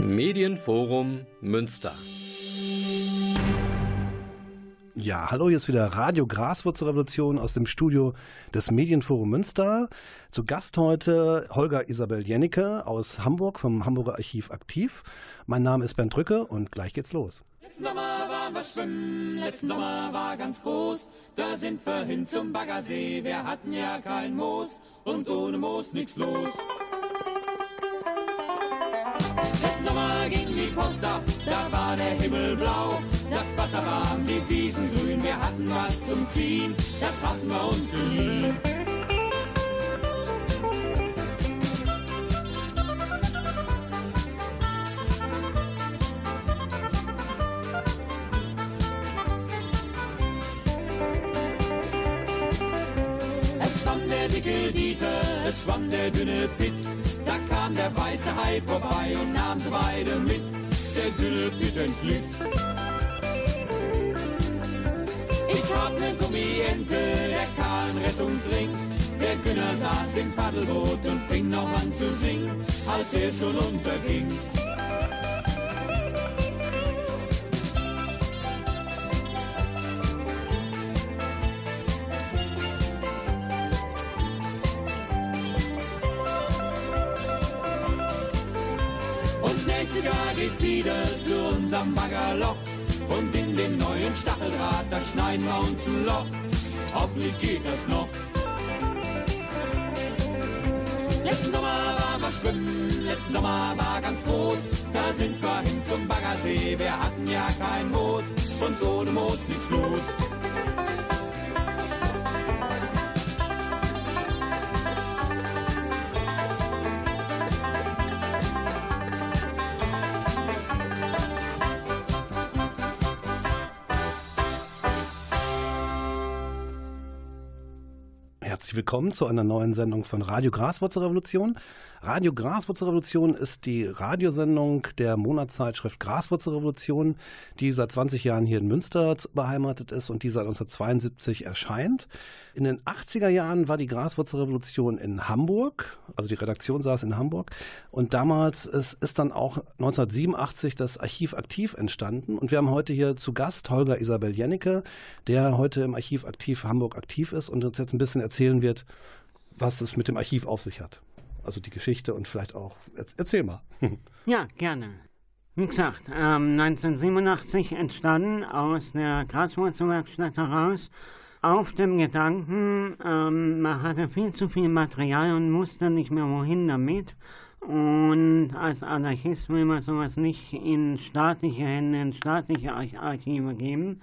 Medienforum Münster. Ja, hallo, hier ist wieder Radio Graswurzelrevolution aus dem Studio des Medienforum Münster. Zu Gast heute Holger Isabel Jennecke aus Hamburg vom Hamburger Archiv aktiv. Mein Name ist Bernd Drücke und gleich geht's los. Letzten Sommer waren wir schwimmen, letzten Sommer war ganz groß. Da sind wir hin zum Baggersee, wir hatten ja kein Moos und ohne Moos nichts los. Post ab, da war der Himmel blau. Das Wasser warm, die Wiesen grün, wir hatten was zum Ziehen, das hatten wir uns geliehen. Es schwamm der dicke Dieter, es schwamm der dünne Pitt. Der weiße Hai vorbei und nahm beide mit. Der dünne entglitt. Ich hab ne Gummiente, der Kahn Rettungsring. Der Günner saß im Paddelboot und fing noch an zu singen, als er schon unterging. Unserem Baggerloch. Und in den neuen Stacheldraht, da schneiden wir uns ein Loch. Hoffentlich geht das noch. Letzten Sommer waren wir schwimmen, letzten Sommer war ganz groß. Da sind wir hin zum Baggersee, wir hatten ja kein Moos. Und ohne Moos nichts los. Herzlich willkommen zu einer neuen Sendung von Radio Graswurzelrevolution. Radio Graswurzelrevolution ist die Radiosendung der Monatszeitschrift Graswurzelrevolution, die seit 20 Jahren hier in Münster beheimatet ist und die seit 1972 erscheint. In den 80er Jahren war die Graswurzelrevolution in Hamburg, also die Redaktion saß in Hamburg und damals ist, ist dann auch 1987 das Archiv aktiv entstanden und wir haben heute hier zu Gast Holger Isabel Jennecke, der heute im Archiv aktiv Hamburg aktiv ist und uns jetzt ein bisschen erzählen wird, was es mit dem Archiv auf sich hat. Also die Geschichte und vielleicht auch, erzähl mal. Ja, gerne. Wie gesagt, ähm, 1987 entstanden aus der Graswurzelwerkstatt heraus auf dem Gedanken, ähm, man hatte viel zu viel Material und wusste nicht mehr wohin damit. Und als Anarchist will man sowas nicht in staatliche Hände, in staatliche Arch Archive geben.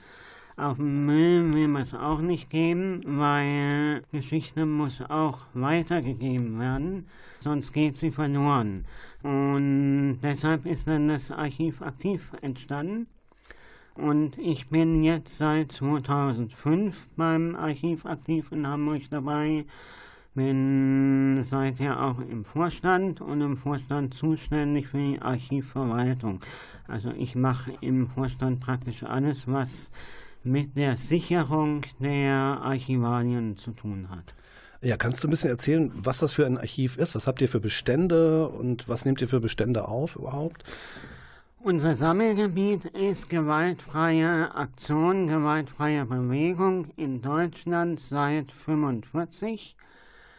Auf Müll will man es auch nicht geben, weil Geschichte muss auch weitergegeben werden, sonst geht sie verloren. Und deshalb ist dann das Archiv aktiv entstanden. Und ich bin jetzt seit 2005 beim Archiv aktiv in Hamburg dabei. Bin seither auch im Vorstand und im Vorstand zuständig für die Archivverwaltung. Also ich mache im Vorstand praktisch alles, was mit der Sicherung der Archivalien zu tun hat. Ja, kannst du ein bisschen erzählen, was das für ein Archiv ist? Was habt ihr für Bestände und was nehmt ihr für Bestände auf überhaupt? Unser Sammelgebiet ist gewaltfreie Aktion, gewaltfreie Bewegung in Deutschland seit 1945.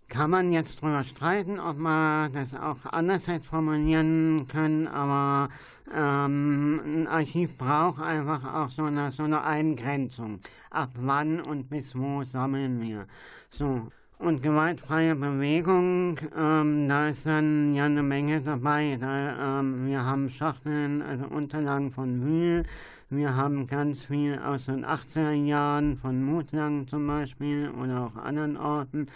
Kann man jetzt drüber streiten, ob man das auch anders hätte formulieren können, aber ähm, ein Archiv braucht einfach auch so eine, so eine Eingrenzung. Ab wann und bis wo sammeln wir. So. Und gewaltfreie Bewegung, ähm, da ist dann ja eine Menge dabei. Da, ähm, wir haben Schachteln, also Unterlagen von Wühl. Wir haben ganz viel aus den 80er Jahren von Mutlang zum Beispiel oder auch anderen Orten.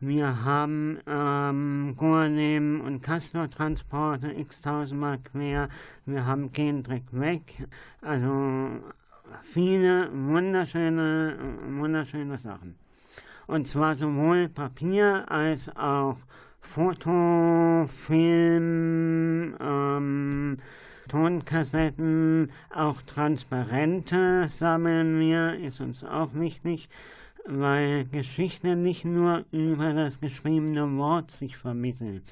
Wir haben ähm, Gorleben und Castor-Transporte x-tausendmal quer. Wir haben Gendrick weg. Also viele wunderschöne, wunderschöne Sachen. Und zwar sowohl Papier als auch Foto, Film, ähm, Tonkassetten, auch Transparente sammeln wir, ist uns auch wichtig, weil Geschichte nicht nur über das geschriebene Wort sich vermittelt.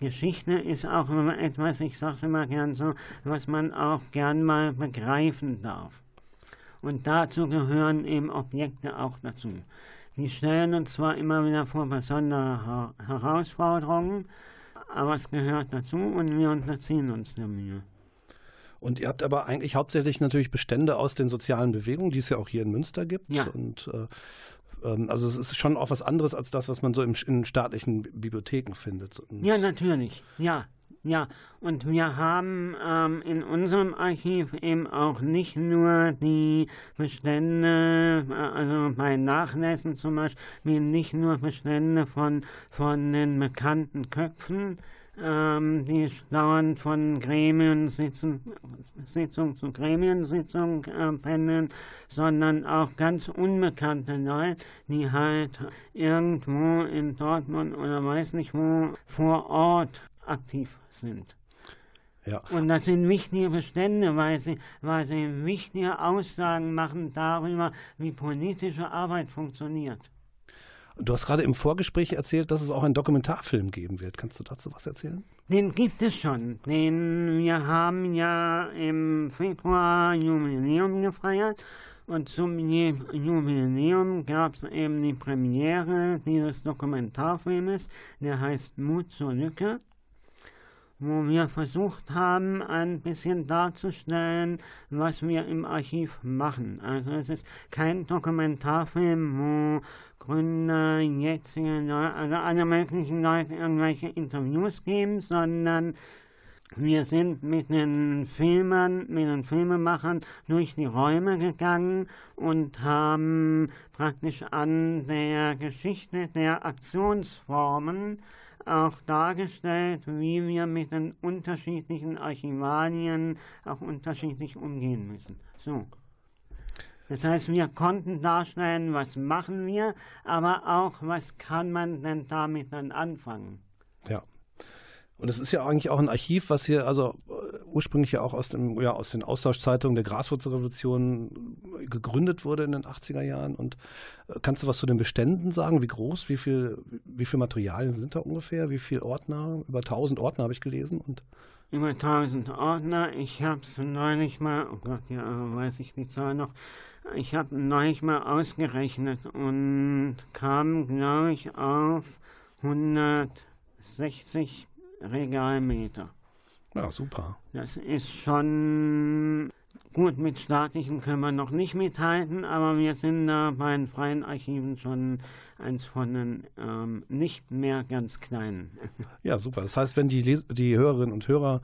Geschichte ist auch etwas, ich sage immer gern so, was man auch gern mal begreifen darf. Und dazu gehören eben Objekte auch dazu. Die stellen uns zwar immer wieder vor besondere Herausforderungen, aber es gehört dazu und wir unterziehen uns der Mühe. Und ihr habt aber eigentlich hauptsächlich natürlich Bestände aus den sozialen Bewegungen, die es ja auch hier in Münster gibt. Ja. Und äh, ähm, also es ist schon auch was anderes als das, was man so im, in staatlichen Bibliotheken findet. Und ja, natürlich. Ja, ja, und wir haben ähm, in unserem Archiv eben auch nicht nur die Bestände, äh, also bei Nachlässen zum Beispiel, nicht nur Bestände von, von den bekannten Köpfen, ähm, die dauernd von Gremiensitzung Sitzung zu Gremiensitzung äh, pendeln, sondern auch ganz unbekannte Leute, die halt irgendwo in Dortmund oder weiß nicht wo vor Ort aktiv sind. Ja. Und das sind wichtige Bestände, weil sie, weil sie wichtige Aussagen machen darüber, wie politische Arbeit funktioniert. Du hast gerade im Vorgespräch erzählt, dass es auch einen Dokumentarfilm geben wird. Kannst du dazu was erzählen? Den gibt es schon. Den wir haben ja im Februar Jubiläum gefeiert. Und zum Jubiläum gab es eben die Premiere dieses Dokumentarfilmes, der heißt Mut zur Lücke wo wir versucht haben, ein bisschen darzustellen, was wir im Archiv machen. Also es ist kein Dokumentarfilm, wo Gründer, jetzige also alle möglichen Leute irgendwelche Interviews geben, sondern wir sind mit den Filmern, mit den Filmemachern durch die Räume gegangen und haben praktisch an der Geschichte der Aktionsformen auch dargestellt, wie wir mit den unterschiedlichen Archivalien auch unterschiedlich umgehen müssen. So. Das heißt, wir konnten darstellen, was machen wir, aber auch, was kann man denn damit dann anfangen. Ja. Und es ist ja eigentlich auch ein Archiv, was hier also äh, ursprünglich ja auch aus, dem, ja, aus den Austauschzeitungen der Graswurzelrevolution gegründet wurde in den 80er Jahren. Und äh, kannst du was zu den Beständen sagen? Wie groß, wie viel, wie viel Materialien sind da ungefähr? Wie viele Ordner? Über 1000 Ordner habe ich gelesen. Und über 1000 Ordner. Ich habe es neulich mal, oh Gott, ja, weiß ich die Zahl noch. Ich habe neulich mal ausgerechnet und kam, glaube ich, auf 160 Regalmeter. Ja, super. Das ist schon gut, mit staatlichen können wir noch nicht mithalten, aber wir sind da bei den freien Archiven schon eins von den ähm, nicht mehr ganz kleinen. Ja, super. Das heißt, wenn die, Les die Hörerinnen und Hörer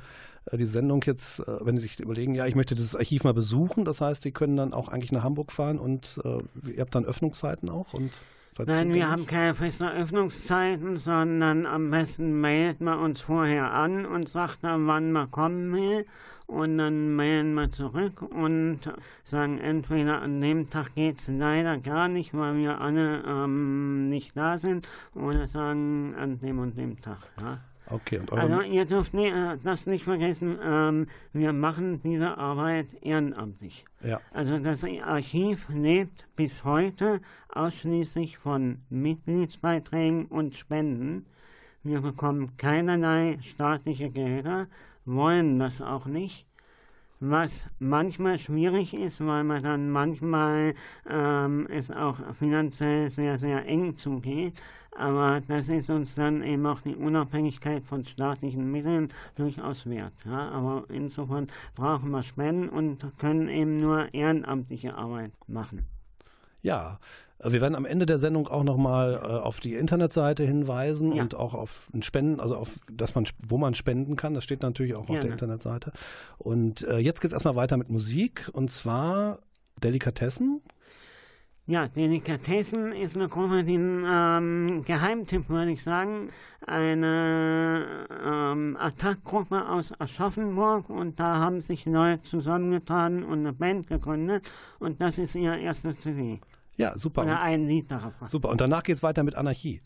äh, die Sendung jetzt, äh, wenn sie sich überlegen, ja, ich möchte dieses Archiv mal besuchen, das heißt, die können dann auch eigentlich nach Hamburg fahren und äh, ihr habt dann Öffnungszeiten auch und Nein, wir haben keine festen Öffnungszeiten, sondern am besten meldet man uns vorher an und sagt dann, wann man kommen will. Und dann melden wir zurück und sagen, entweder an dem Tag geht es leider gar nicht, weil wir alle ähm, nicht da sind, oder sagen an dem und dem Tag. Ja. Okay, und also ihr dürft nie, äh, das nicht vergessen, ähm, wir machen diese Arbeit ehrenamtlich. Ja. Also das Archiv lebt bis heute ausschließlich von Mitgliedsbeiträgen und Spenden. Wir bekommen keinerlei staatliche Gelder, wollen das auch nicht was manchmal schwierig ist, weil man dann manchmal ähm, es auch finanziell sehr, sehr eng zugeht. Aber das ist uns dann eben auch die Unabhängigkeit von staatlichen Mitteln durchaus wert. Ja? Aber insofern brauchen wir Spenden und können eben nur ehrenamtliche Arbeit machen. Ja, wir werden am Ende der Sendung auch nochmal äh, auf die Internetseite hinweisen Ja. und auch auf ein Spenden, also auf dass man wo man spenden kann. Das steht natürlich auch auf der. Internetseite. Und äh, jetzt geht es erstmal weiter mit Musik und zwar Delikatessen. Ja, Delikatessen ist eine Gruppe, die ähm, Geheimtipp würde ich sagen, eine ähm, Attackgruppe aus Aschaffenburg und da haben sich Leute zusammengetan und eine Band gegründet und das ist ihr erstes CD. Ja, super. Oder ein Lied darauf. Super. Und danach geht es weiter mit Anarchie.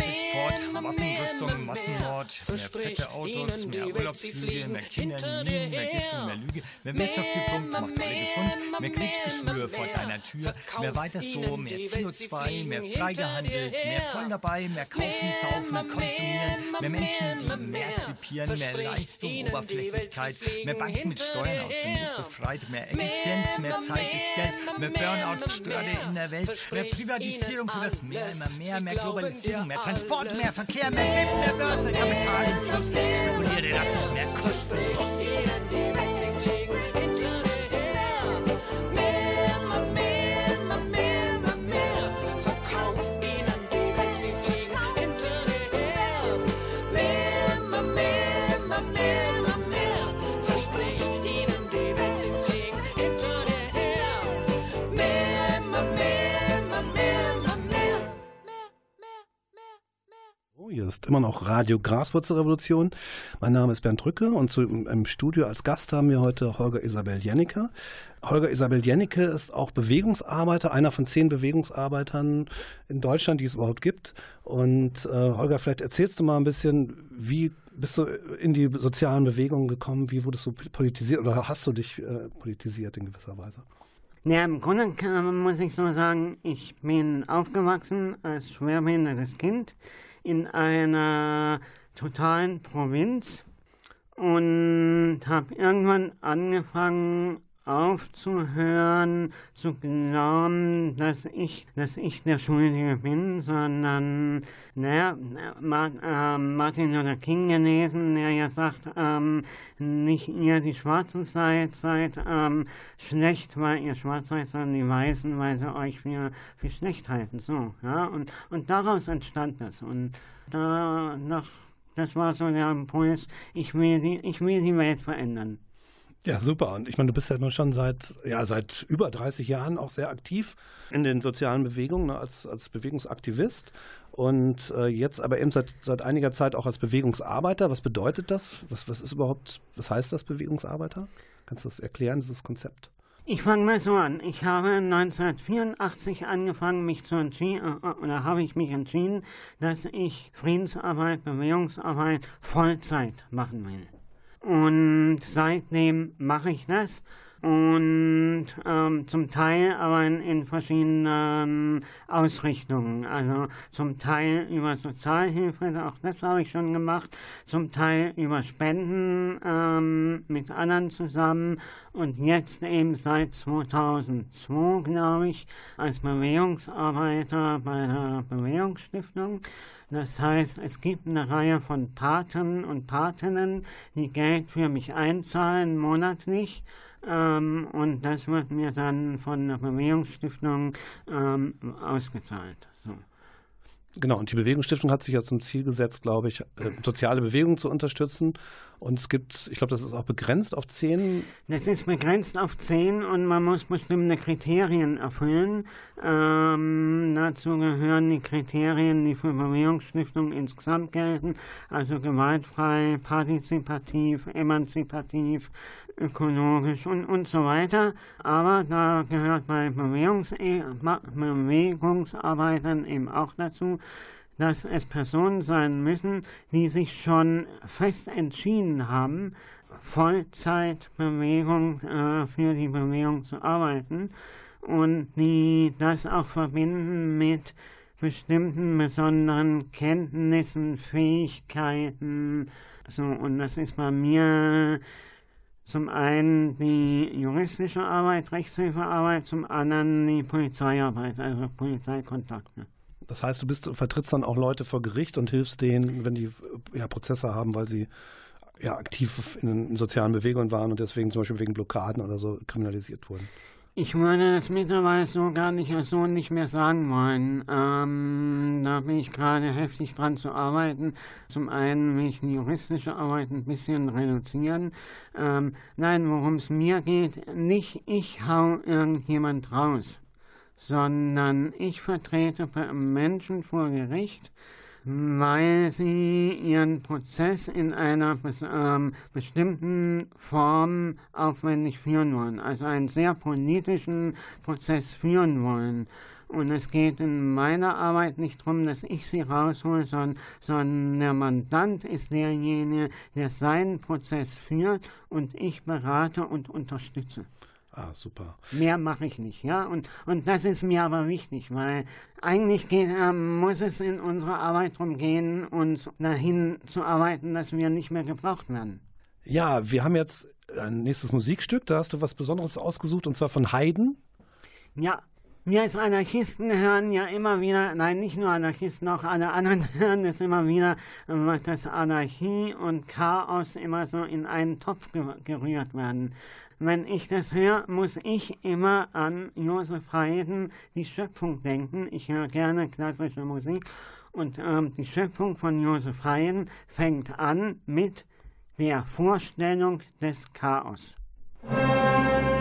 Fleischexport, Waffenrüstung, Massenmord, mehr fette Autos, mehr Urlaubsflüge, mehr Kinder, mehr mehr Lüge, mehr Wirtschaft gepumpt, macht alle gesund, mehr Krebsgeschwür vor deiner Tür, mehr weiter so, mehr CO2, mehr frei gehandelt, mehr voll dabei, mehr kaufen, saufen, konsumieren, mehr Menschen, die mehr. krepieren, mehr Leistung, Oberflächlichkeit, mehr Banken mit Steuern aus dem Druck befreit, mehr Effizienz, mehr Zeit ist Geld, mehr Burnout-Gestörte in der Welt, mehr Privatisierung für das Meer, immer mehr, mehr Globalisierung, mehr Transport, mehr Verkehr, mehr WIP, mehr Börse, Kapital im Fluss, spekuliere, dass es mehr Hier ist immer noch Radio Graswurzelrevolution. Mein Name ist Bernd Drücke und zu, im Studio als Gast haben wir heute Holger Isabel Jennecke. Holger Isabel Jennecke ist auch Bewegungsarbeiter, einer von zehn Bewegungsarbeitern in Deutschland, die es überhaupt gibt. Und äh, Holger, vielleicht erzählst du mal ein bisschen, wie bist du in die sozialen Bewegungen gekommen? Wie wurdest du politisiert oder hast du dich äh, politisiert in gewisser Weise? Ja, im Grunde muss ich so sagen, ich bin aufgewachsen als schwerbehindertes Kind in einer totalen Provinz und habe irgendwann angefangen aufzuhören zu glauben, dass ich, dass ich der Schuldige bin, sondern naja, äh, Martin Luther King gelesen, der ja sagt, ähm, nicht ihr die Schwarzen seid, seid ähm, schlecht, weil ihr schwarz seid, sondern die Weißen, weil sie euch für, für schlecht halten. So, ja, und, und daraus entstand das. Und da noch, das war so der Impuls, ich will die, ich will die Welt verändern. Ja, super. Und ich meine, du bist ja nun schon seit, ja, seit über 30 Jahren auch sehr aktiv in den sozialen Bewegungen ne, als, als Bewegungsaktivist und äh, jetzt aber eben seit, seit einiger Zeit auch als Bewegungsarbeiter. Was bedeutet das? Was, was ist überhaupt, was heißt das Bewegungsarbeiter? Kannst du das erklären, dieses Konzept? Ich fange mal so an. Ich habe 1984 angefangen, mich zu entschieden, äh, oder habe ich mich entschieden, dass ich Friedensarbeit, Bewegungsarbeit Vollzeit machen will. Und seitdem mache ich das und ähm, zum Teil aber in, in, verschiedenen Ausrichtungen. Also zum Teil über Sozialhilfe, auch das habe ich schon gemacht, zum Teil über Spenden ähm, mit anderen zusammen und jetzt eben seit 2002, glaube ich, als Bewegungsarbeiter bei der Bewegungsstiftung. Das heißt, es gibt eine Reihe von Paten und Patinnen, die Geld für mich einzahlen monatlich ähm, und das wird mir dann von der Bewegungsstiftung ähm, ausgezahlt. So. Genau, und die Bewegungsstiftung hat sich ja zum Ziel gesetzt, glaube ich, äh, soziale Bewegungen zu unterstützen. Und es gibt, ich glaube, das ist auch begrenzt auf zehn. Das ist begrenzt auf zehn und man muss bestimmte Kriterien erfüllen. Ähm, dazu gehören die Kriterien, die für Bewegungsstiftung insgesamt gelten, also gewaltfrei, partizipativ, emanzipativ, ökologisch und, und so weiter. Aber da gehört bei Bewegungs Bewegungsarbeitern eben auch dazu, dass es Personen sein müssen, die sich schon fest entschieden haben, Vollzeitbewegung äh, für die Bewegung zu arbeiten und die das auch verbinden mit bestimmten besonderen Kenntnissen, Fähigkeiten. So, und das ist bei mir zum einen die juristische Arbeit, Rechtshilfearbeit, zum anderen die Polizeiarbeit, also Polizeikontakte. Das heißt, du bist, vertrittst dann auch Leute vor Gericht und hilfst denen, wenn die ja, Prozesse haben, weil sie ja, aktiv in, sozialen Bewegungen waren und deswegen zum Beispiel wegen Blockaden oder so kriminalisiert wurden. Ich würde das mittlerweile so gar nicht so nicht mehr sagen wollen. Ähm, da bin ich gerade heftig dran zu arbeiten. Zum einen will ich die juristische Arbeit ein bisschen reduzieren. Ähm, nein, worum es mir geht, nicht ich hau irgendjemand raus, sondern ich vertrete Menschen vor Gericht, weil sie ihren Prozess in einer ähm, bestimmten Form aufwendig führen wollen, also einen sehr politischen Prozess führen wollen. Und es geht in meiner Arbeit nicht darum, dass ich sie raushole, sondern, sondern der Mandant ist derjenige, der seinen Prozess führt und ich berate und unterstütze. Ah, super. Mehr mache ich nicht, ja. Und, und das ist mir aber wichtig, weil eigentlich geht, äh, muss es in unserer Arbeit darum gehen, uns dahin zu arbeiten, dass wir nicht mehr gebraucht werden. Ja, wir haben jetzt ein nächstes Musikstück, da hast du was Besonderes ausgesucht, und zwar von Haydn. Ja, wir als Anarchisten hören ja immer wieder, nein, nicht nur Anarchisten, auch alle anderen hören es immer wieder, dass Anarchie und Chaos immer so in einen Topf gerührt werden. Wenn ich das höre, muss ich immer an Josef Haydn, die Schöpfung denken. Ich höre gerne klassische Musik und ähm, die Schöpfung von Josef Haydn fängt an mit der Vorstellung des Chaos. Musik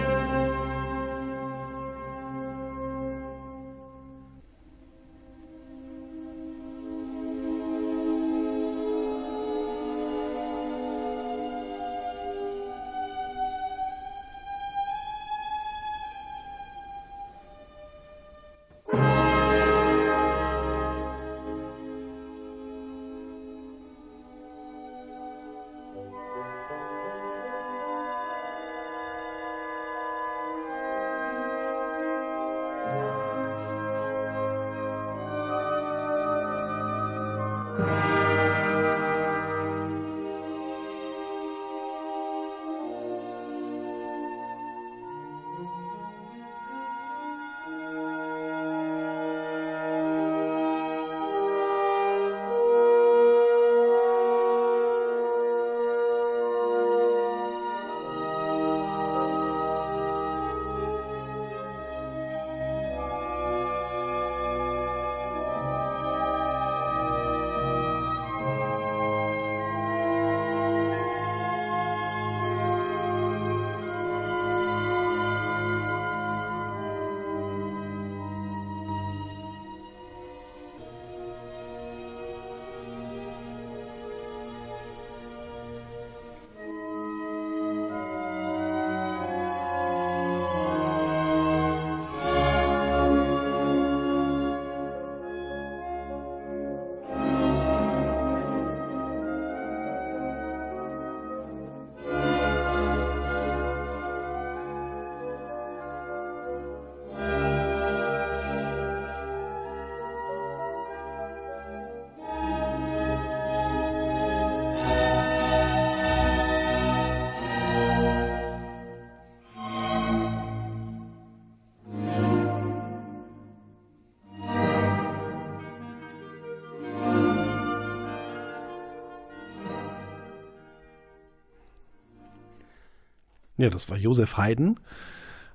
Ja, das war Josef Haydn.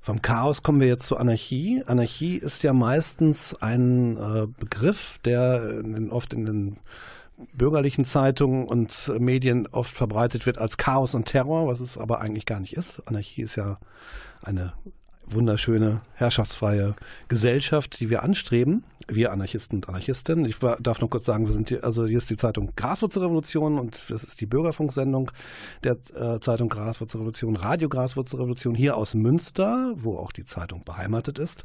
Vom Chaos kommen wir jetzt zur Anarchie. Anarchie ist ja meistens ein äh, Begriff, der in, oft in den bürgerlichen Zeitungen und Medien oft verbreitet wird als Chaos und Terror, was es aber eigentlich gar nicht ist. Anarchie ist ja eine wunderschöne, herrschaftsfreie Gesellschaft, die wir anstreben, wir Anarchisten und Anarchistinnen. Ich darf noch kurz sagen, wir sind hier, also hier ist die Zeitung Graswurzelrevolution und das ist die Bürgerfunksendung der äh, Zeitung Graswurzelrevolution, Radio Graswurzelrevolution hier aus Münster, wo auch die Zeitung beheimatet ist.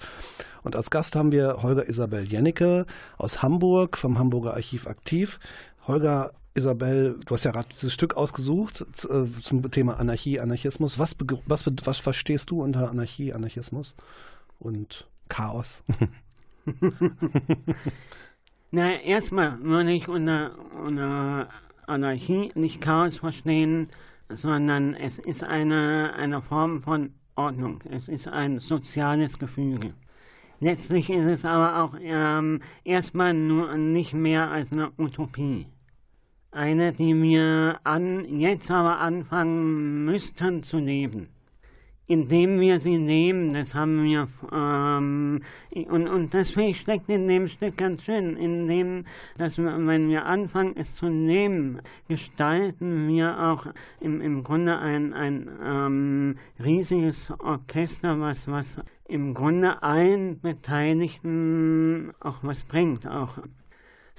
Und als Gast haben wir Holger Isabel Jennecke aus Hamburg vom Hamburger Archiv aktiv. Holger Isabel, du hast ja gerade dieses Stück ausgesucht äh, zum Thema Anarchie, Anarchismus. Was, was, was verstehst du unter Anarchie, Anarchismus und Chaos? Na, erstmal würde ich unter, unter Anarchie nicht Chaos verstehen, sondern es ist eine, eine Form von Ordnung. Es ist ein soziales Gefüge. Letztlich ist es aber auch ähm, erstmal nur nicht mehr als eine Utopie. Eine, die wir an, jetzt aber anfangen müssten zu leben. indem wir sie nehmen, das haben wir, ähm, und, und ich steckt in dem Stück ganz schön, in dem, dass wir, wenn wir anfangen, es zu nehmen, gestalten wir auch im, im Grunde ein, ein ähm, riesiges Orchester, was, was im Grunde allen Beteiligten auch was bringt, auch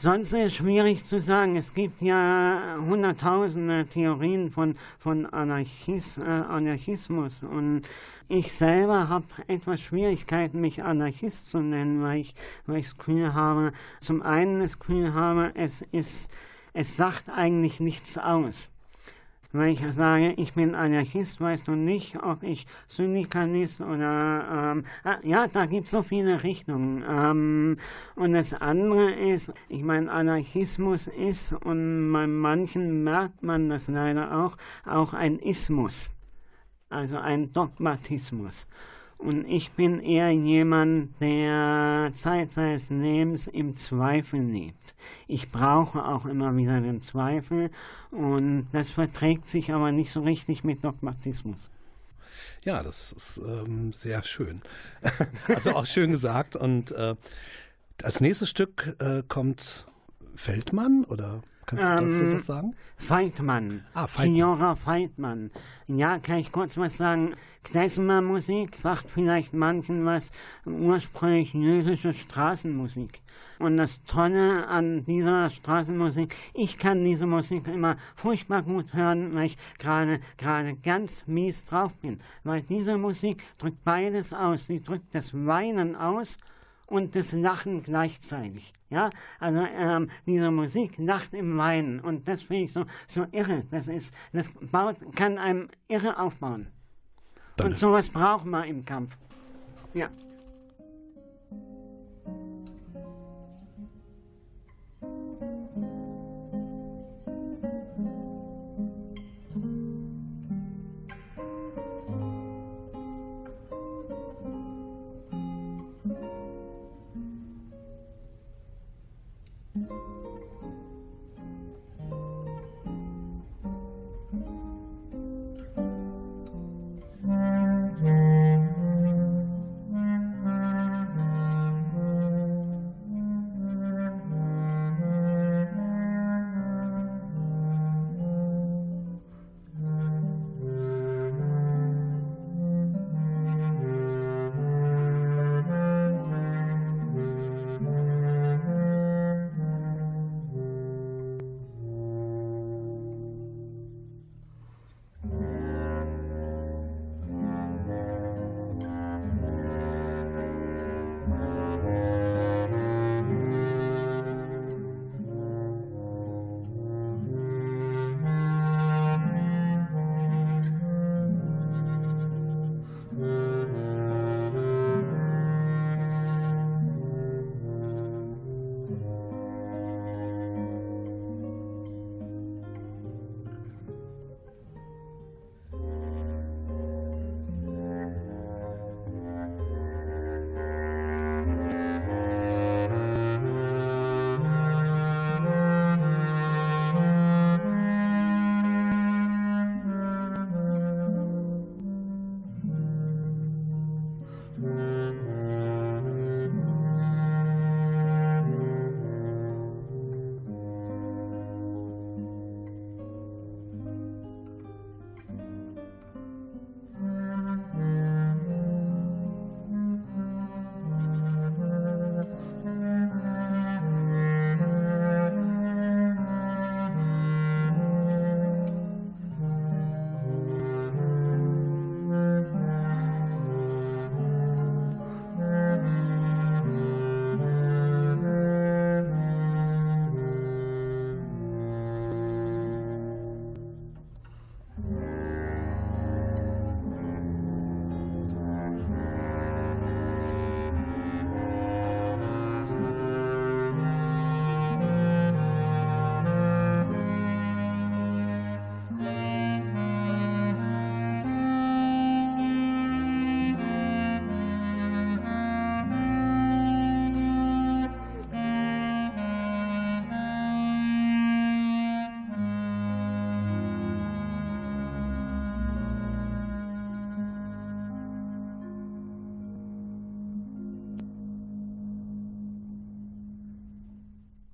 Sonst ist es schwierig zu sagen. Es gibt ja hunderttausende Theorien von, von Anarchis, äh, Anarchismus und ich selber habe etwas Schwierigkeiten, mich Anarchist zu nennen, weil ich, weil ich das Gefühl habe, zum einen das Gefühl habe, es ist, es sagt eigentlich nichts aus. Wenn ich sage, ich bin Anarchist, weißt du nicht, ob ich Syndikalist oder, ähm, ah, ja, da gibt es so viele Richtungen. Ähm, und das andere ist, ich meine, Anarchismus ist, und bei manchen merkt man das leider auch, auch ein Ismus, also ein Dogmatismus. Und ich bin eher jemand, der Zeit seines Lebens im Zweifel lebt. Ich brauche auch immer wieder den Zweifel und das verträgt sich aber nicht so richtig mit Dogmatismus. Ja, das ist ähm, sehr schön. also auch schön gesagt. Und äh, als nächstes Stück äh, kommt Feldmann oder Kannst du dazu ähm, was sagen? Feitmann. Ah, Feitmann. Signora Feitmann. Ja, kann ich kurz was sagen? Klezmer-Musik sagt vielleicht manchen was, ursprünglich jüdische Straßenmusik. Und das Tolle an dieser Straßenmusik, ich kann diese Musik immer furchtbar gut hören, weil ich gerade gerade ganz mies drauf bin. Weil diese Musik drückt beides aus. Sie drückt das Weinen aus und das Lachen gleichzeitig. Ja, also ähm, diese Musik lacht im Weinen und das finde ich so, so irre. Das ist, das baut, kann einem irre aufbauen. Danke. Und sowas braucht man im Kampf. Ja.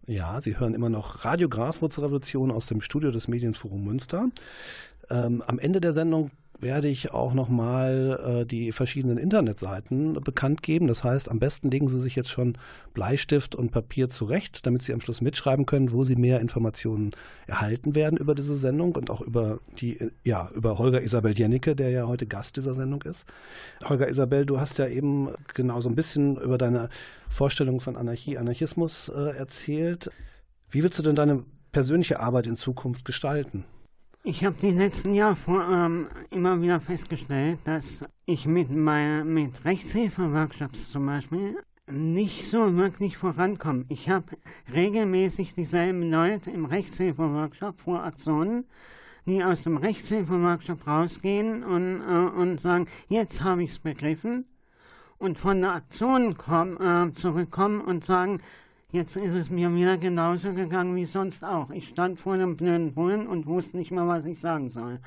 Ja, Sie hören immer noch Radio Graswurzelrevolution aus dem Studio des Medienforum Münster. Ähm, am Ende der Sendung werde ich auch nochmal äh, die verschiedenen Internetseiten bekannt geben. Das heißt, am besten legen Sie sich jetzt schon Bleistift und Papier zurecht, damit Sie am Schluss mitschreiben können, wo Sie mehr Informationen erhalten werden über diese Sendung und auch über die, ja, über Holger Isabel Jennecke, der ja heute Gast dieser Sendung ist. Holger Isabel, du hast ja eben genau so ein bisschen über deine Vorstellung von Anarchie, Anarchismus äh, erzählt. Wie willst du denn deine persönliche Arbeit in Zukunft gestalten? Ich habe die letzten Jahre vor, ähm, immer wieder festgestellt, dass ich mit, mit Rechtshilfe-Workshops zum Beispiel nicht so wirklich vorankomme. Ich habe regelmäßig dieselben Leute im Rechtshilfe-Workshop vor Aktionen, die aus dem Rechtshilfe-Workshop rausgehen und, äh, und sagen, jetzt habe ich es begriffen und von der Aktion komm, äh, zurückkommen und sagen, Jetzt ist es mir wieder genauso gegangen wie sonst auch. Ich stand vor einem blöden Brunnen und wusste nicht mal, was ich sagen soll.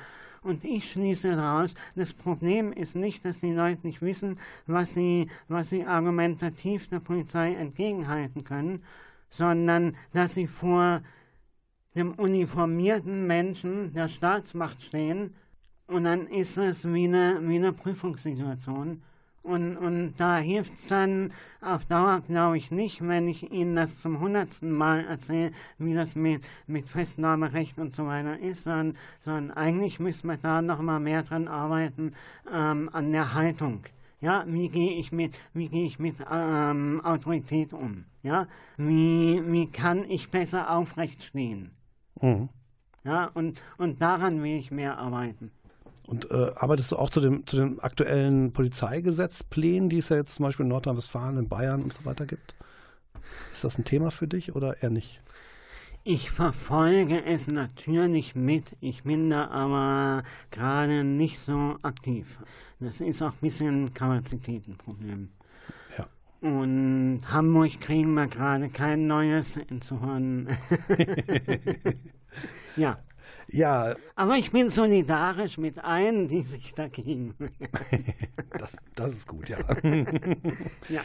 Und ich schließe daraus, das Problem ist nicht, dass die Leute nicht wissen, was sie, was sie argumentativ der Polizei entgegenhalten können, sondern dass sie vor dem uniformierten Menschen der Staatsmacht stehen und dann ist es wie eine, wie eine Prüfungssituation und, und da hilft es dann auf Dauer, glaube ich, nicht, wenn ich Ihnen das zum hundertsten Mal erzähle, wie das mit, mit Festnahmerecht und so weiter ist, sondern, sondern eigentlich müssen wir da noch mal mehr dran arbeiten, ähm, an der Haltung. Ja, wie gehe ich mit, wie gehe ich mit ähm, Autorität um? Ja, wie, wie kann ich besser aufrecht stehen? Mhm. Ja, und, und daran will ich mehr arbeiten. Und äh, arbeitest du auch zu, dem, zu den aktuellen Polizeigesetzplänen, die es ja jetzt zum Beispiel in Nordrhein-Westfalen, in Bayern und so weiter gibt? Ist das ein Thema für dich oder eher nicht? Ich verfolge es natürlich mit. Ich bin da aber gerade nicht so aktiv. Das ist auch ein bisschen Kapazitätenproblem. Ja. Und Hamburg kriegen wir gerade kein neues, insofern. ja. Ja. Aber ich bin solidarisch mit allen, die sich dagegen das, das ist gut, ja. ja.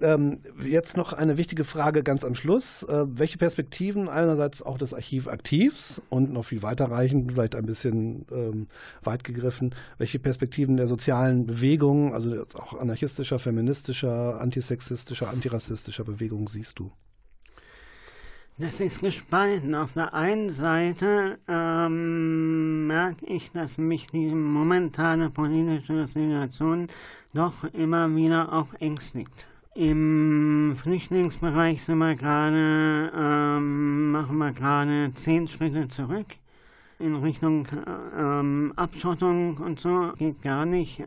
Ähm, jetzt noch eine wichtige Frage ganz am Schluss. Äh, welche Perspektiven einerseits auch des Archivaktivs und noch viel weiterreichend, vielleicht ein bisschen ähm, weit gegriffen, welche Perspektiven der sozialen Bewegungen, also auch anarchistischer, feministischer, antisexistischer, antirassistischer Bewegungen siehst du? Das ist gespalten. Auf der einen Seite ähm, merke ich, dass mich die momentane politische Situation doch immer wieder auch ängstigt. Im Flüchtlingsbereich sind wir gerade, ähm, machen wir gerade zehn Schritte zurück in Richtung ähm, Abschottung und so. Geht gar nicht.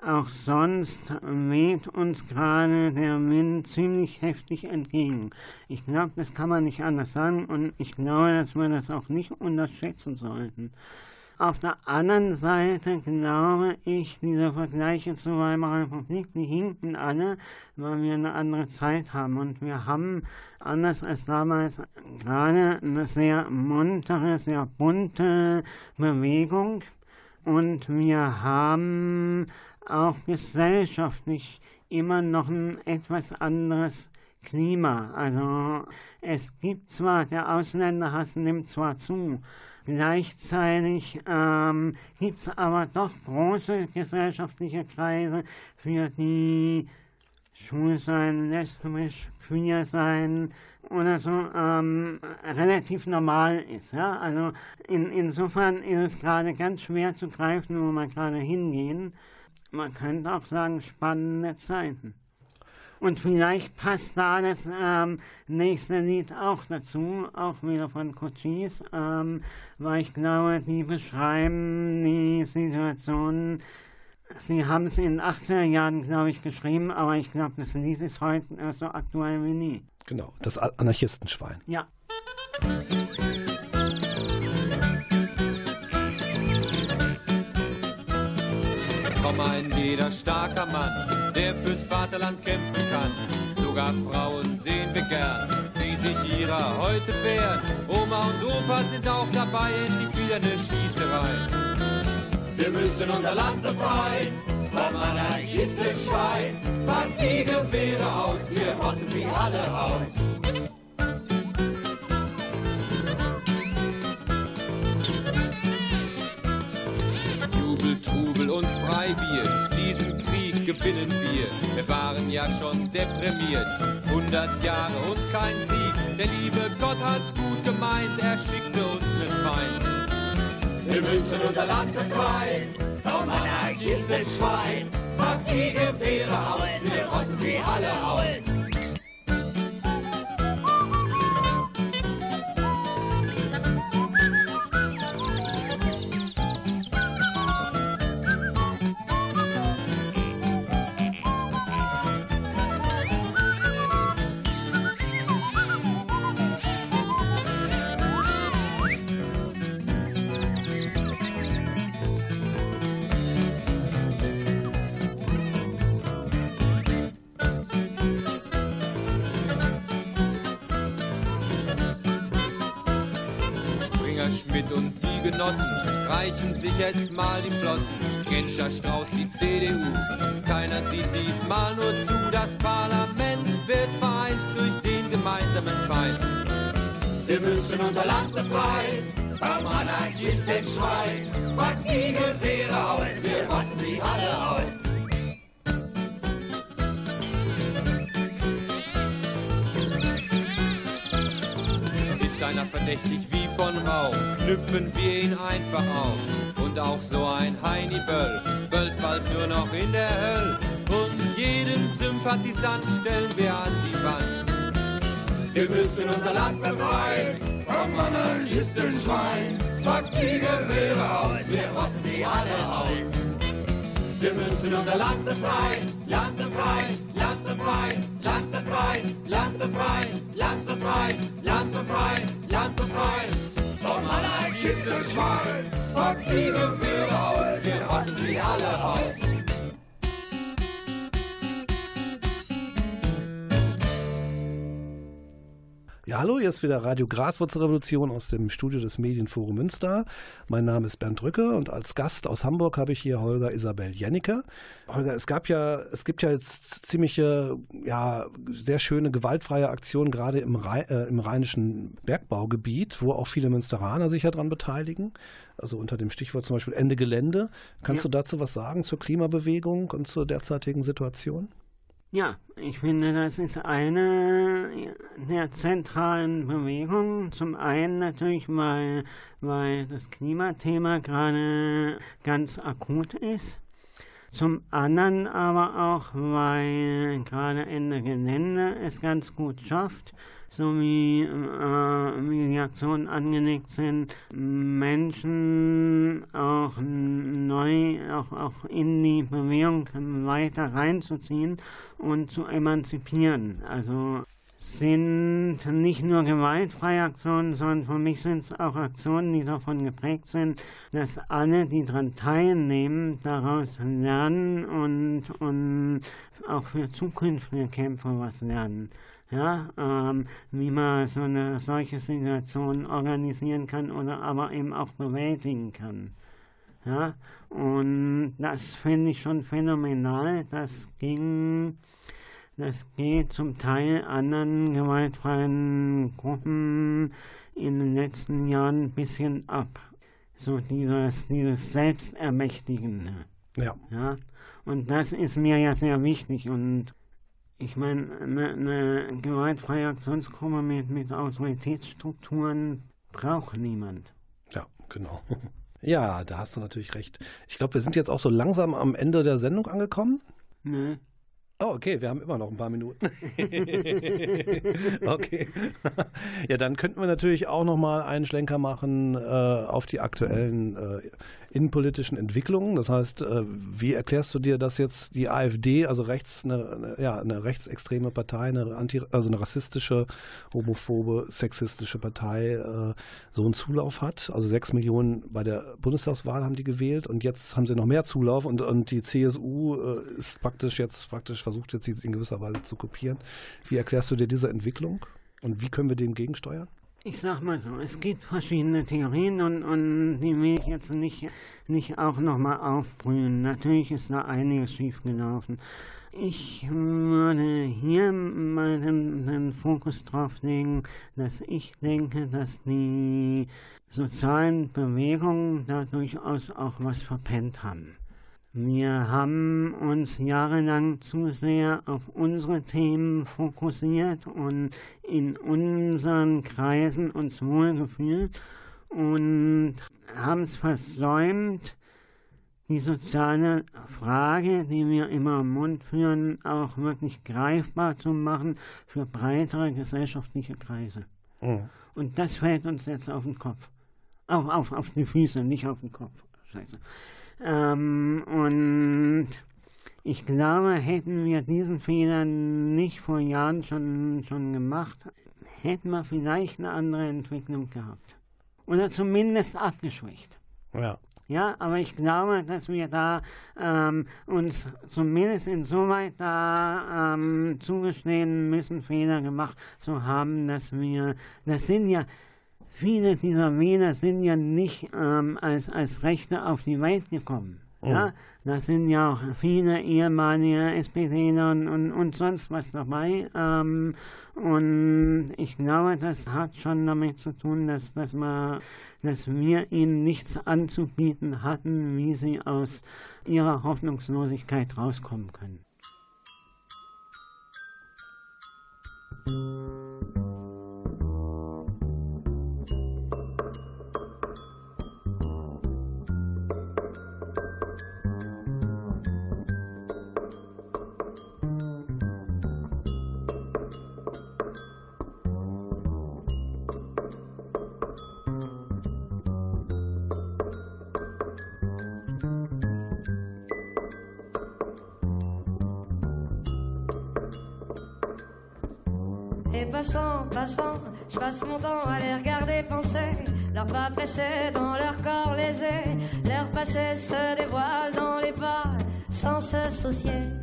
Auch sonst weht uns gerade der Wind ziemlich heftig entgegen. Ich glaube, das kann man nicht anders sagen und ich glaube, dass wir das auch nicht unterschätzen sollten. Auf der anderen Seite glaube ich, diese Vergleiche zur Weimarer Republik, die hinken alle, weil wir eine andere Zeit haben. Und wir haben, anders als damals, gerade eine sehr muntere, sehr bunte Bewegung. Und wir haben auch gesellschaftlich immer noch ein etwas anderes Klima. Also es gibt zwar, der Ausländerhass nimmt zwar zu, gleichzeitig ähm, gibt es aber doch große gesellschaftliche Kreise, für die schwul sein, lesbisch, queer sein oder so ähm, relativ normal ist. Ja? Also in, insofern ist es gerade ganz schwer zu greifen, wo wir gerade hingehen man könnte auch sagen, spannende Zeiten. Und vielleicht passt da das ähm, nächste Lied auch dazu, auch wieder von Cochise, ähm, weil ich glaube, die beschreiben die Situation. Sie haben es in den 80er Jahren, glaube ich, geschrieben, aber ich glaube, das Lied ist heute so aktuell wie nie. Genau, das Anarchistenschwein. Ja. jeder starker Mann, der fürs Vaterland kämpfen kann. Sogar Frauen sehen wir gern, die sich ihrer heute wehren. Oma und Opa sind auch dabei, in die eine Schießerei. Wir müssen unser Land befreien vom Schwein. Packt die Gewehre aus, wir rotten sie alle aus. Jubel, Trubel und Freibier gewinnen wir. Wir waren ja schon deprimiert. 100 Jahre und kein Sieg. Der liebe Gott hat's gut gemeint, er schickte uns nen Feind. Wir müssen unser Land befreien vom anarchistischen Schwein. Pack die Gewehre aus, wir rotten sie alle aus. Reichen sich jetzt mal die Flossen. Genscher Strauß, die CDU. Keiner sieht diesmal nur zu, das Parlament wird vereint durch den gemeinsamen Feind. Wir müssen unser Land befreien vom anarchistischen Schwein. Pack die Gewehre aus, wir rotten sie alle aus. Ist einer verdächtig wie von Rauch, knüpfen wir ihn einfach auf. Und auch so ein Heini Böll böllt bald nur noch in der Hölle. Und jeden Sympathisant stellen wir an die Wand. Wir müssen unser Land befreien vom anarchistischen Schwein. Pack die Gewehre aus, wir rotten sie alle aus. Wir müssen unser Land befreien, Land befreien, Land befreien, Land befreien, Land befreien, Land befreien, Land befreien, Land befreien vom anarchistischen Schwein. Pack die Gewehre aus, wir rotten sie alle aus. Ja, hallo, hier ist wieder Radio Graswurzelrevolution aus dem Studio des Medienforum Münster. Mein Name ist Bernd Drücke und als Gast aus Hamburg habe ich hier Holger Isabel Jennecke. Holger, es gab ja, es gibt ja jetzt ziemliche, ja, sehr schöne gewaltfreie Aktionen gerade im, Rhein, äh, im rheinischen Bergbaugebiet, wo auch viele Münsteraner sich ja dran beteiligen. Also unter dem Stichwort zum Beispiel Ende Gelände. Kannst ja. du dazu was sagen zur Klimabewegung und zur derzeitigen Situation? Ja, ich finde, das ist eine der zentralen Bewegungen. Zum einen natürlich, weil, weil das Klimathema gerade ganz akut ist. Zum anderen aber auch, weil gerade Ende Gelände es ganz gut schafft, so wie, äh, wie die Aktionen angelegt sind, Menschen auch neu, auch, auch in die Bewegung weiter reinzuziehen und zu emanzipieren. Also sind nicht nur gewaltfreie Aktionen, sondern für mich sind es auch Aktionen, die davon geprägt sind, dass alle, die daran teilnehmen, daraus lernen und, und auch für zukünftige Kämpfe was lernen ja, ähm, wie man so eine solche Situation organisieren kann oder aber eben auch bewältigen kann. Ja, und das finde ich schon phänomenal. Das ging, das geht zum Teil anderen gewaltfreien Gruppen in den letzten Jahren ein bisschen ab. So dieses, dieses Selbstermächtigen. Ja. ja. Und das ist mir ja sehr wichtig und ich meine, eine, eine gewaltfreie Aktionsgruppe mit, mit Autoritätsstrukturen braucht niemand. Ja, genau. Ja, da hast du natürlich recht. Ich glaube, wir sind jetzt auch so langsam am Ende der Sendung angekommen. Nö. Oh, okay, wir haben immer noch ein paar Minuten. okay. Ja, dann könnten wir natürlich auch noch mal einen Schlenker machen äh, auf die aktuellen äh, innenpolitischen Entwicklungen. Das heißt, äh, wie erklärst du dir, dass jetzt die AfD, also rechts, eine, ja, eine rechtsextreme Partei, eine anti, also eine rassistische, homophobe, sexistische Partei äh, so einen Zulauf hat? Also sechs Millionen bei der Bundestagswahl haben die gewählt und jetzt haben sie noch mehr Zulauf und, und die CSU äh, ist praktisch jetzt praktisch versucht jetzt in gewisser Weise zu kopieren. Wie erklärst du dir diese Entwicklung und wie können wir dem gegensteuern? Ich sag mal so, es gibt verschiedene Theorien und, und die will ich jetzt nicht, nicht auch nochmal aufbrühen. Natürlich ist da einiges schiefgelaufen. Ich würde hier mal den, den Fokus drauf legen, dass ich denke, dass die sozialen Bewegungen da durchaus auch was verpennt haben. Wir haben uns jahrelang zu sehr auf unsere Themen fokussiert und in unseren Kreisen uns wohlgefühlt und haben es versäumt, die soziale Frage, die wir immer im Mund führen, auch wirklich greifbar zu machen für breitere gesellschaftliche Kreise. Mhm. Und das fällt uns jetzt auf den Kopf. Auf, auf, auf die Füße, nicht auf den Kopf. Scheiße. Ähm, und ich glaube, hätten wir diesen Fehler nicht vor Jahren schon, schon gemacht, hätten wir vielleicht eine andere Entwicklung gehabt. Oder zumindest abgeschwächt. Ja. Ja, aber ich glaube, dass wir da ähm, uns zumindest insoweit da ähm, zugestehen müssen, Fehler gemacht zu haben, dass wir, das sind ja, viele dieser Wähler sind ja nicht ähm, als, als Rechte auf die Welt gekommen. Oh. Ja, da sind ja auch viele ehemalige SPDler und, und, und sonst was dabei. Ähm, und ich glaube, das hat schon damit zu tun, dass, dass, man, dass wir ihnen nichts anzubieten hatten, wie sie aus ihrer Hoffnungslosigkeit rauskommen können. Passe mon temps à les regarder penser. Leurs pas pressés dans leur corps lésés, leur passé se dévoile dans les pas sans se soucier.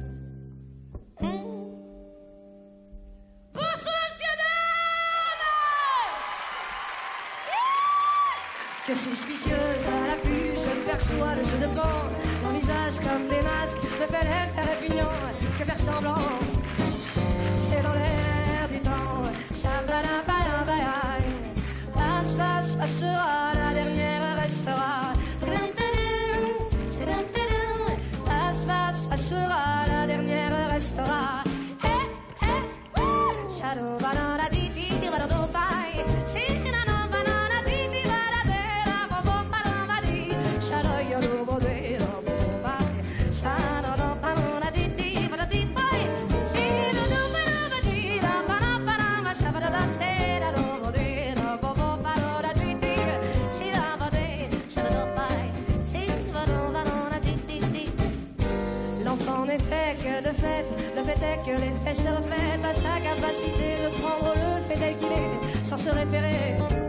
Que les faits se reflètent à sa capacité de prendre le fait tel qu'il est, sans se référer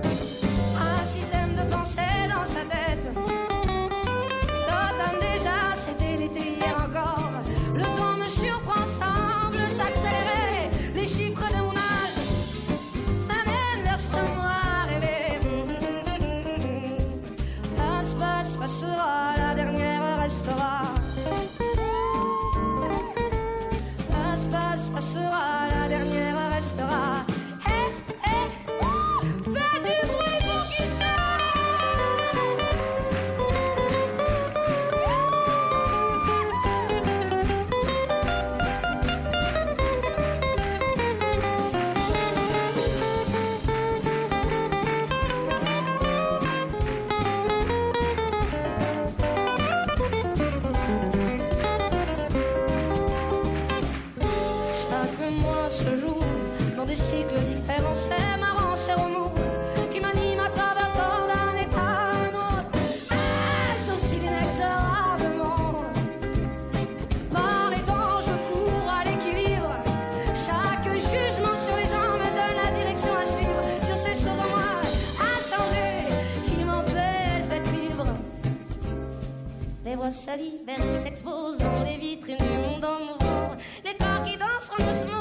Rosalie, belle s'expose dans les vitrines du monde en mouvement. Les corps qui dansent en doucement.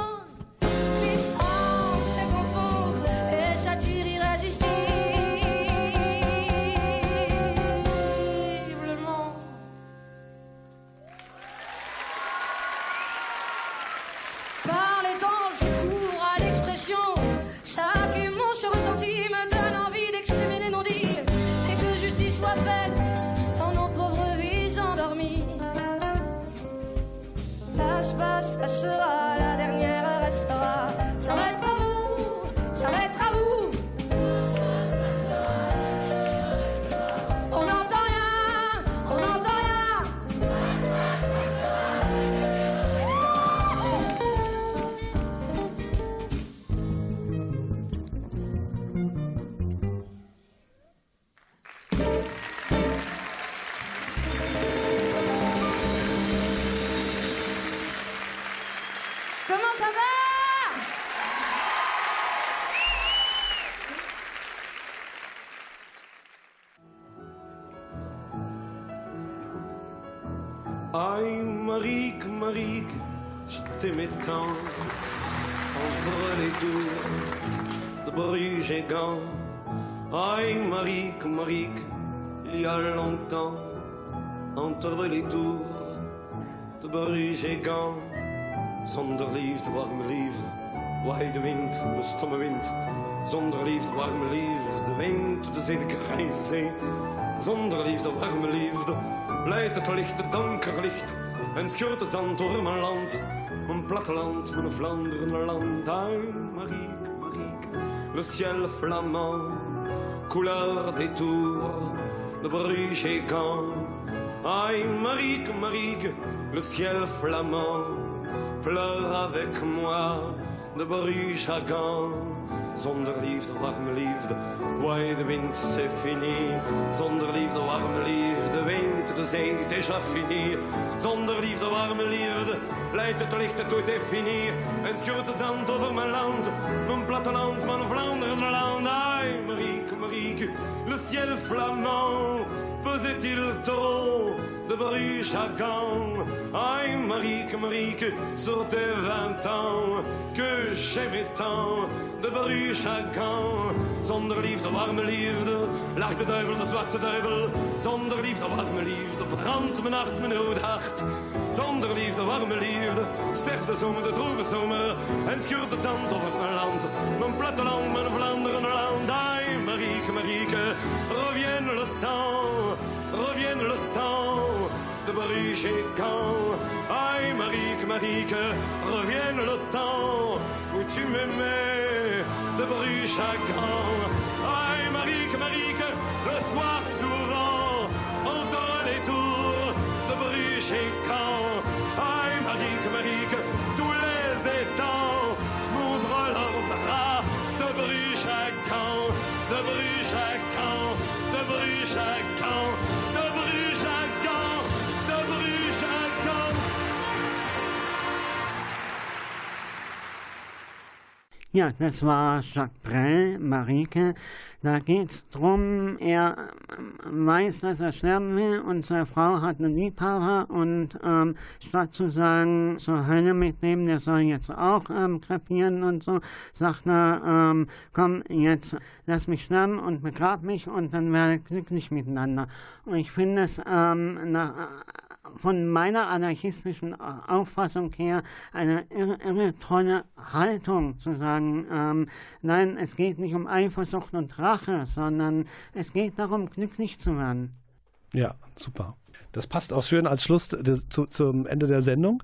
to. A longtemps entre les tours de Gand. Zonder liefde, warme liefde, waai de wind, de stomme wind. Zonder liefde, warme liefde, wind, de zee, de grijze zee. Zonder liefde, warme liefde, leidt het licht, het donker licht. En scheurt het zand door mijn land, mijn platteland, mijn Vlaanderen land. Ai, Marique, Marique, le ciel flamand, couleur des tours de Bruges et Gand. Ai, Marique, Marique, le ciel flamand, pleure avec moi de Bruges à Gand. Zonder liefde, warme liefde, waai de wind, c'est fini. Zonder liefde, warme liefde, wind, de zee, déjà fini. Zonder liefde, warme liefde, leidt het licht, het ooit fini. En scheurt het zand over mijn land, mijn platteland, mijn Vlaanderen land. Ai, Marieke, Marieke, le ciel flamand, pesait-il de Bruges à Gand? Ai, Marieke, Marieke, sur tes vingt ans, que j'aimais tant de Bruges à. Zonder liefde, warme liefde, lacht de duivel, de zwarte duivel. Zonder liefde, warme liefde, brandt mijn hart, mijn dood hart. Zonder liefde, warme liefde, sterft de zomer, de droeve zomer. En schuurt het zand over mijn land, mijn platteland, mijn Vlaanderen land. Ai, Marieke, Marieke, revienne le temps, Gand. Aïe, Marique, Marique, revienne le temps où tu m'aimais de Bruges à Gand. Aïe, Marique, Marique, le soir souvent, entre les tours de Bruges et Ja, das war Jacques Brel, Marike. Da geht's drum, er ähm, weiß, dass er sterben will und seine Frau hat einen Liebhaber und ähm, statt zu sagen, zur Hölle mit dem, der soll jetzt auch ähm, krepieren und so, sagt er, ähm, komm, jetzt lass mich sterben und begrab mich und dann werden wir glücklich miteinander. Und ich finde es ähm, nach, von meiner anarchistischen Auffassung her eine irre, irre tolle Haltung zu sagen, ähm, nein, es geht nicht um Eifersucht und Rache, sondern es geht darum, glücklich zu werden. Ja, super. Das passt auch schön als Schluss zu, zum Ende der Sendung.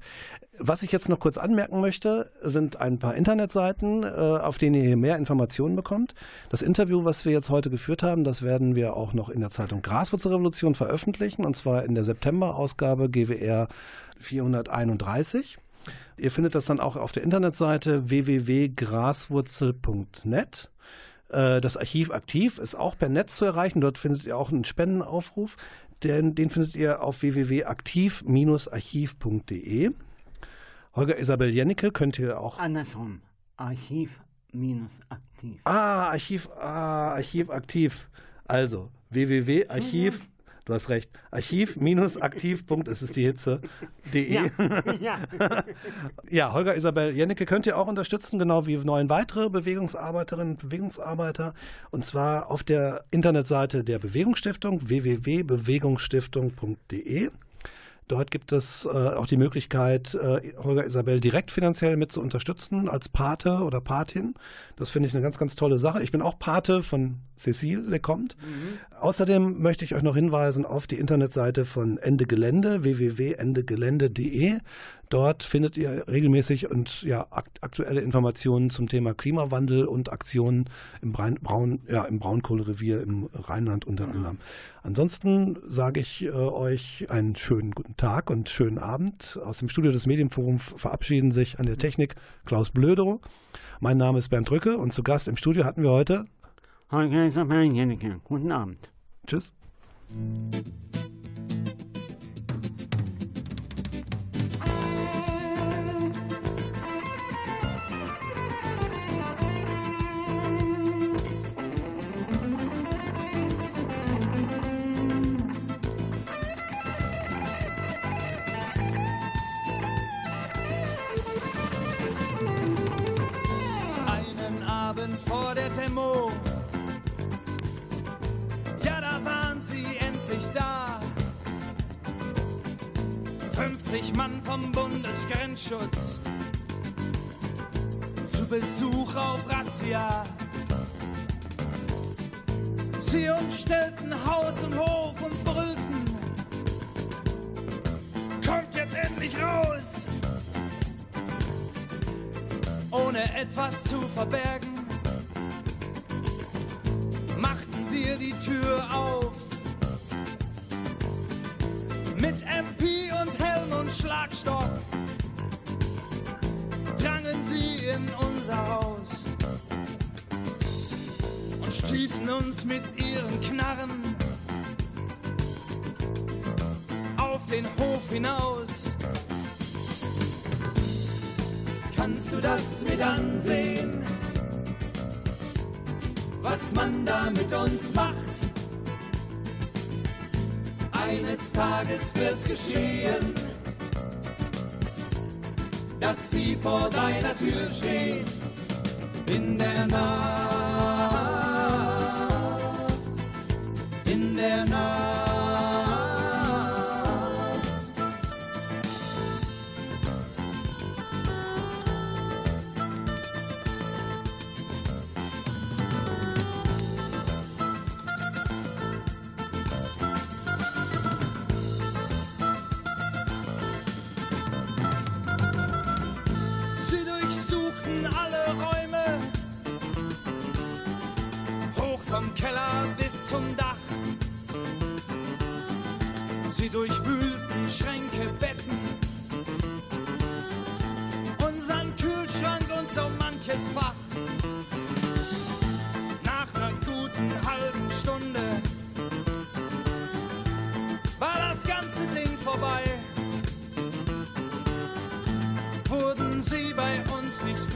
Was ich jetzt noch kurz anmerken möchte, sind ein paar Internetseiten, äh, auf denen ihr mehr Informationen bekommt. Das Interview, was wir jetzt heute geführt haben, das werden wir auch noch in der Zeitung Graswurzelrevolution veröffentlichen, und zwar in der September-Ausgabe GWR 431. Ihr findet das dann auch auf der Internetseite www.graswurzel.net. Äh, Das Archiv aktiv ist auch per Netz zu erreichen. Dort findet ihr auch einen Spendenaufruf. Den, den findet ihr auf www.aktiv-archiv.de. Holger Isabel Jennecke könnt ihr auch. Andersrum, Archiv minus aktiv. Ah, Archiv, ah, Archiv aktiv. Also www.archiv. Du hast recht. Archiv-aktiv. Es ist die Hitze.de. Ja, ja. Ja, Holger Isabel Jennecke könnt ihr auch unterstützen, genau wie neun weitere Bewegungsarbeiterinnen und Bewegungsarbeiter. Und zwar auf der Internetseite der Bewegungsstiftung www.bewegungsstiftung.de. Dort gibt es äh, auch die Möglichkeit, äh, Holger Isabel direkt finanziell mit zu unterstützen als Pate oder Patin. Das finde ich eine ganz, ganz tolle Sache. Ich bin auch Pate von Cecile Lecomte. Außerdem möchte ich euch noch hinweisen auf die Internetseite von Ende Gelände, www.endegelände.de. Dort findet ihr regelmäßig und ja aktuelle Informationen zum Thema Klimawandel und Aktionen im, Braun, ja, im Braunkohlerevier im Rheinland unter anderem. Ansonsten sage ich äh, euch einen schönen guten Tag und schönen Abend. Aus dem Studio des Medienforums verabschieden sich an der Technik Klaus Blödow. Mein Name ist Bernd Drücke und zu Gast im Studio hatten wir heute Holger Isabel Jennecke. Guten Abend. Tschüss. Mann vom Bundesgrenzschutz zu Besuch auf Razzia. Sie umstellten Haus und Hof und brüllten, kommt jetzt endlich raus, ohne etwas zu verbergen. Und stießen uns mit ihren Knarren auf den Hof hinaus. Kannst du das mit ansehen, was man da mit uns macht? Eines Tages wird's geschehen, dass sie vor deiner Tür steht in der Nacht,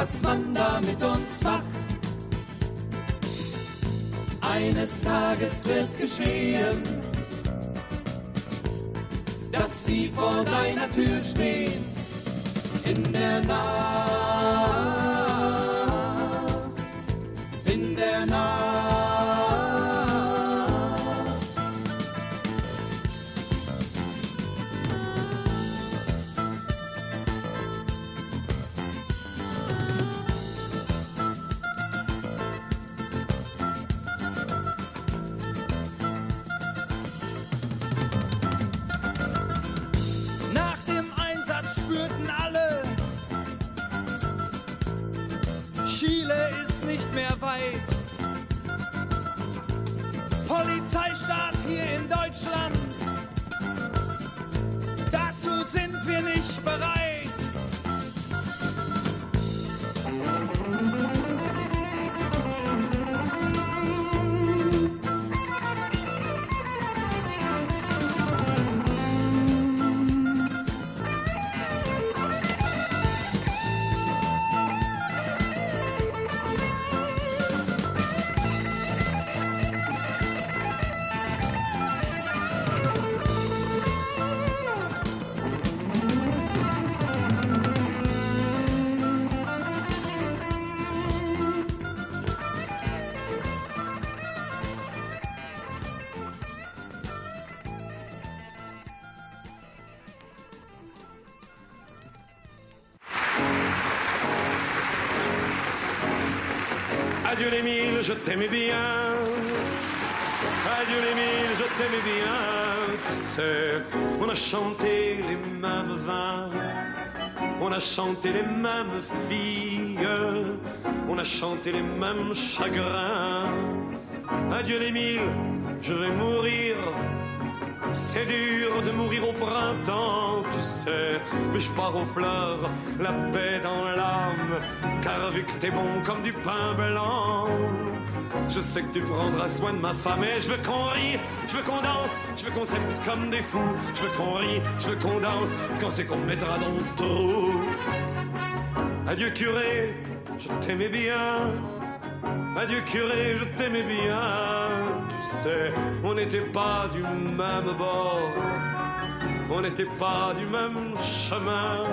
was man da mit uns macht. Eines Tages wird's geschehen, dass sie vor deiner Tür stehen in der Nacht. Je t'aimais bien. Adieu les mille, je t'aimais bien. Tu sais, on a chanté les mêmes vins. On a chanté les mêmes filles. On a chanté les mêmes chagrins. Adieu les mille, je vais mourir c'est dur de mourir au printemps, tu sais, mais je pars aux fleurs, la paix dans l'âme, car vu que t'es bon comme du pain blanc, je sais que tu prendras soin de ma femme et je veux qu'on rie, je veux qu'on danse, je veux qu'on s'amuse comme des fous, je veux qu'on rie, je veux qu'on danse, quand c'est qu'on me mettra dans le trou. Adieu curé, je t'aimais bien. Adieu curé, je t'aimais bien. Tu sais, on n'était pas du même bord. On n'était pas du même chemin.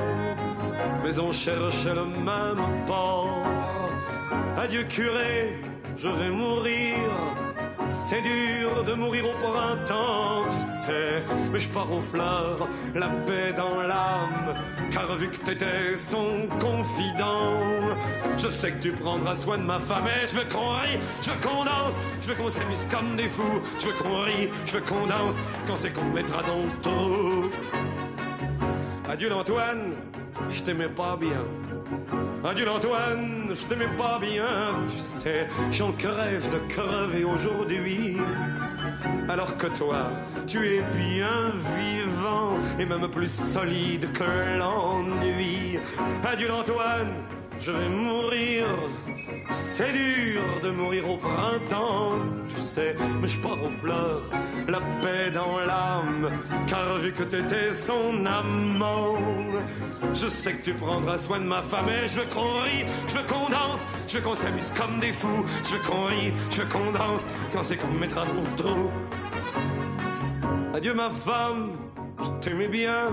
Mais on cherchait le même port. Adieu curé, je vais mourir. C'est dur de mourir au printemps, tu sais, mais je pars aux fleurs, la paix dans l'âme, car vu que t'étais son confident, je sais que tu prendras soin de ma femme. Et je veux qu'on rie, je veux qu'on danse, je veux qu'on s'amuse comme des fous, je veux qu'on rie, je veux qu'on danse, quand c'est qu'on mettra dans le. Adieu l'Antoine, je t'aimais pas bien. Adieu l'Antoine, je t'aimais pas bien, tu sais, j'en crève de crever aujourd'hui. Alors que toi, tu es bien vivant et même plus solide que l'ennui. Adieu l'Antoine, je vais mourir. C'est dur de mourir au printemps, tu sais, mais je pars aux fleurs, la paix dans l'âme, car vu que t'étais son amant, je sais que tu prendras soin de ma femme et je veux qu'on rie, je veux qu'on danse, je veux qu'on s'amuse comme des fous, je veux qu'on rie, je veux qu'on danse, quand c'est qu'on me mettra le trou. Adieu ma femme, je t'aimais bien.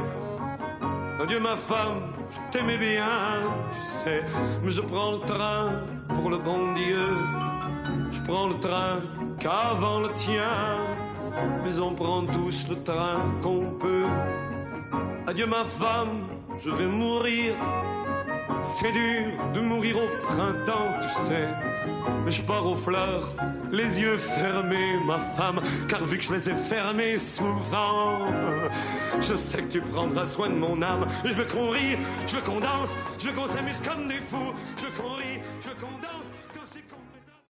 Adieu ma femme, je t'aimais bien, tu sais, mais je prends le train pour le bon Dieu. Je prends le train qu'avant le tien, mais on prend tous le train qu'on peut. Adieu ma femme, je vais mourir. C'est dur de mourir au printemps, tu sais. Je pars aux fleurs, les yeux fermés, ma femme, car vu que je les ai fermés souvent, je sais que tu prendras soin de mon âme. Je veux qu'on rie, je veux qu'on danse, je veux qu'on s'amuse comme des fous, je veux qu'on rie, je veux qu'on danse.